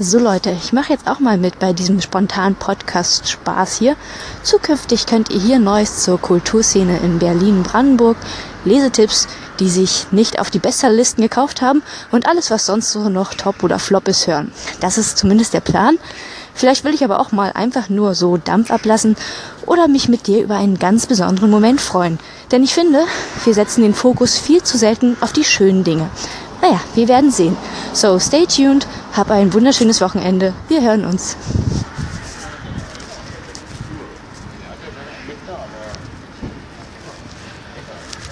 So Leute, ich mache jetzt auch mal mit bei diesem spontanen Podcast Spaß hier. Zukünftig könnt ihr hier Neues zur Kulturszene in Berlin-Brandenburg, Lesetipps, die sich nicht auf die Bestsellerlisten gekauft haben und alles, was sonst so noch top oder flop ist, hören. Das ist zumindest der Plan. Vielleicht will ich aber auch mal einfach nur so Dampf ablassen oder mich mit dir über einen ganz besonderen Moment freuen. Denn ich finde, wir setzen den Fokus viel zu selten auf die schönen Dinge. Naja, wir werden sehen. So, stay tuned, hab ein wunderschönes Wochenende. Wir hören uns.